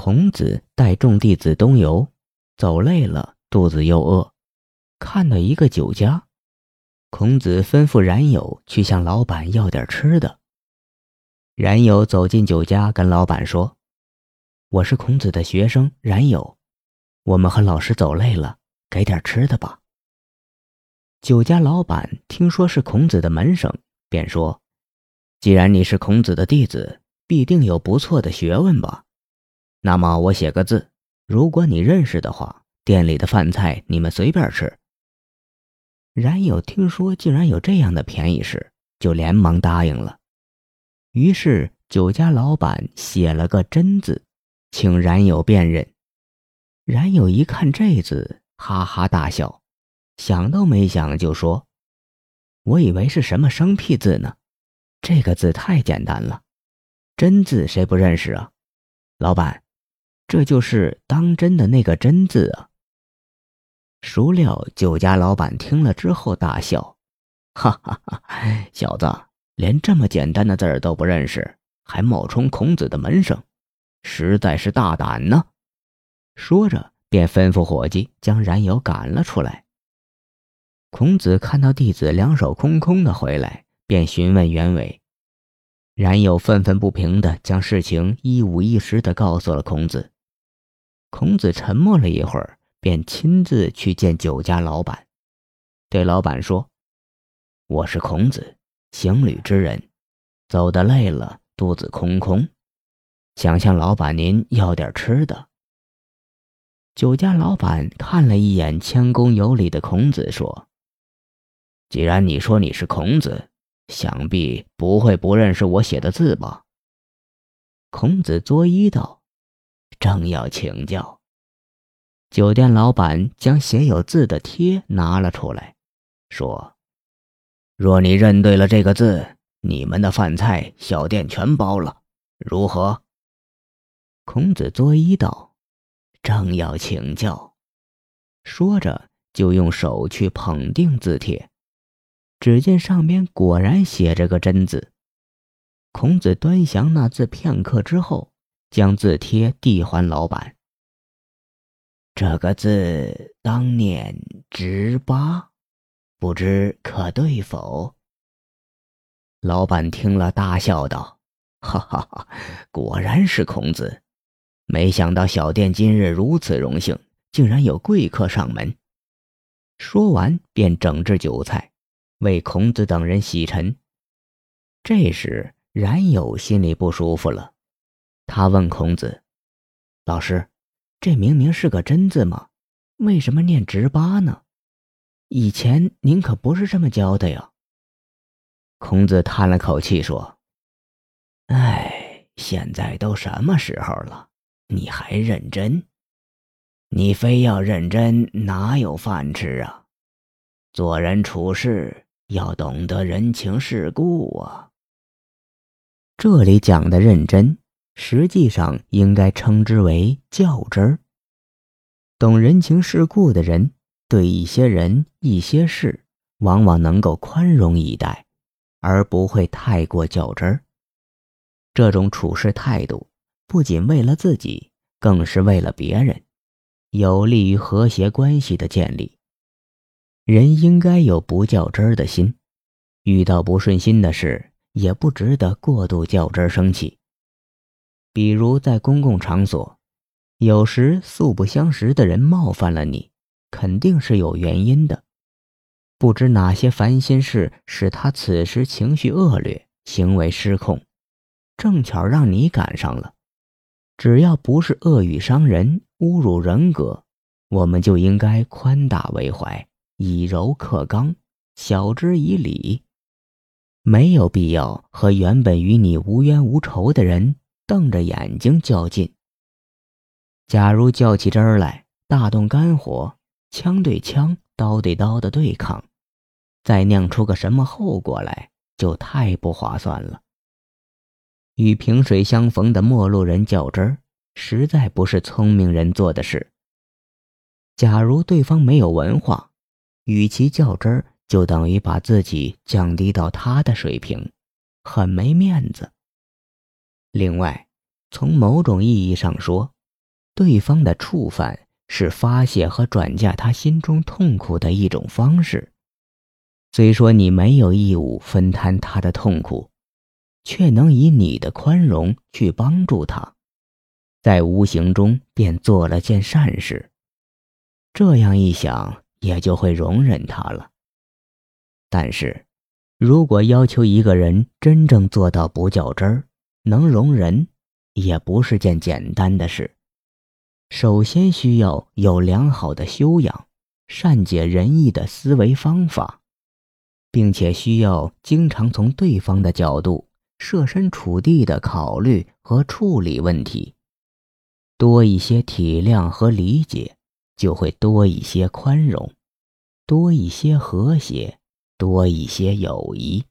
孔子带众弟子东游，走累了，肚子又饿，看到一个酒家，孔子吩咐冉有去向老板要点吃的。冉有走进酒家，跟老板说：“我是孔子的学生冉有，我们和老师走累了，给点吃的吧。”酒家老板听说是孔子的门生，便说：“既然你是孔子的弟子，必定有不错的学问吧。”那么我写个字，如果你认识的话，店里的饭菜你们随便吃。冉有听说竟然有这样的便宜事，就连忙答应了。于是酒家老板写了个“真”字，请冉有辨认。冉有一看这字，哈哈大笑，想都没想就说：“我以为是什么生僻字呢，这个字太简单了，‘真’字谁不认识啊？老板。”这就是当真的那个“真”字啊！孰料酒家老板听了之后大笑：“哈哈哈，小子，连这么简单的字儿都不认识，还冒充孔子的门生，实在是大胆呢！”说着，便吩咐伙计将冉有赶了出来。孔子看到弟子两手空空的回来，便询问原委。冉有愤愤不平的将事情一五一十的告诉了孔子。孔子沉默了一会儿，便亲自去见酒家老板，对老板说：“我是孔子，行旅之人，走得累了，肚子空空，想向老板您要点吃的。”酒家老板看了一眼谦恭有礼的孔子，说：“既然你说你是孔子，想必不会不认识我写的字吧？”孔子作揖道。正要请教，酒店老板将写有字的贴拿了出来，说：“若你认对了这个字，你们的饭菜小店全包了，如何？”孔子作揖道：“正要请教。”说着，就用手去捧定字帖，只见上边果然写着个“真”字。孔子端详那字片刻之后。将字帖递还老板。这个字当念“直八”，不知可对否？老板听了，大笑道：“哈哈哈，果然是孔子！没想到小店今日如此荣幸，竟然有贵客上门。”说完，便整治酒菜，为孔子等人洗尘。这时，冉有心里不舒服了。他问孔子：“老师，这明明是个真字吗？为什么念直八呢？以前您可不是这么教的呀。”孔子叹了口气说：“哎，现在都什么时候了，你还认真？你非要认真，哪有饭吃啊？做人处事要懂得人情世故啊。这里讲的认真。”实际上应该称之为较真儿。懂人情世故的人，对一些人、一些事，往往能够宽容以待，而不会太过较真儿。这种处事态度，不仅为了自己，更是为了别人，有利于和谐关系的建立。人应该有不较真儿的心，遇到不顺心的事，也不值得过度较真儿生气。比如在公共场所，有时素不相识的人冒犯了你，肯定是有原因的。不知哪些烦心事使他此时情绪恶劣，行为失控，正巧让你赶上了。只要不是恶语伤人、侮辱人格，我们就应该宽大为怀，以柔克刚，晓之以理。没有必要和原本与你无冤无仇的人。瞪着眼睛较劲。假如较起真儿来，大动肝火，枪对枪，刀对刀的对抗，再酿出个什么后果来，就太不划算了。与萍水相逢的陌路人较真儿，实在不是聪明人做的事。假如对方没有文化，与其较真儿，就等于把自己降低到他的水平，很没面子。另外，从某种意义上说，对方的触犯是发泄和转嫁他心中痛苦的一种方式。虽说你没有义务分摊他的痛苦，却能以你的宽容去帮助他，在无形中便做了件善事。这样一想，也就会容忍他了。但是，如果要求一个人真正做到不较真儿，能容人，也不是件简单的事。首先需要有良好的修养，善解人意的思维方法，并且需要经常从对方的角度设身处地的考虑和处理问题。多一些体谅和理解，就会多一些宽容，多一些和谐，多一些友谊。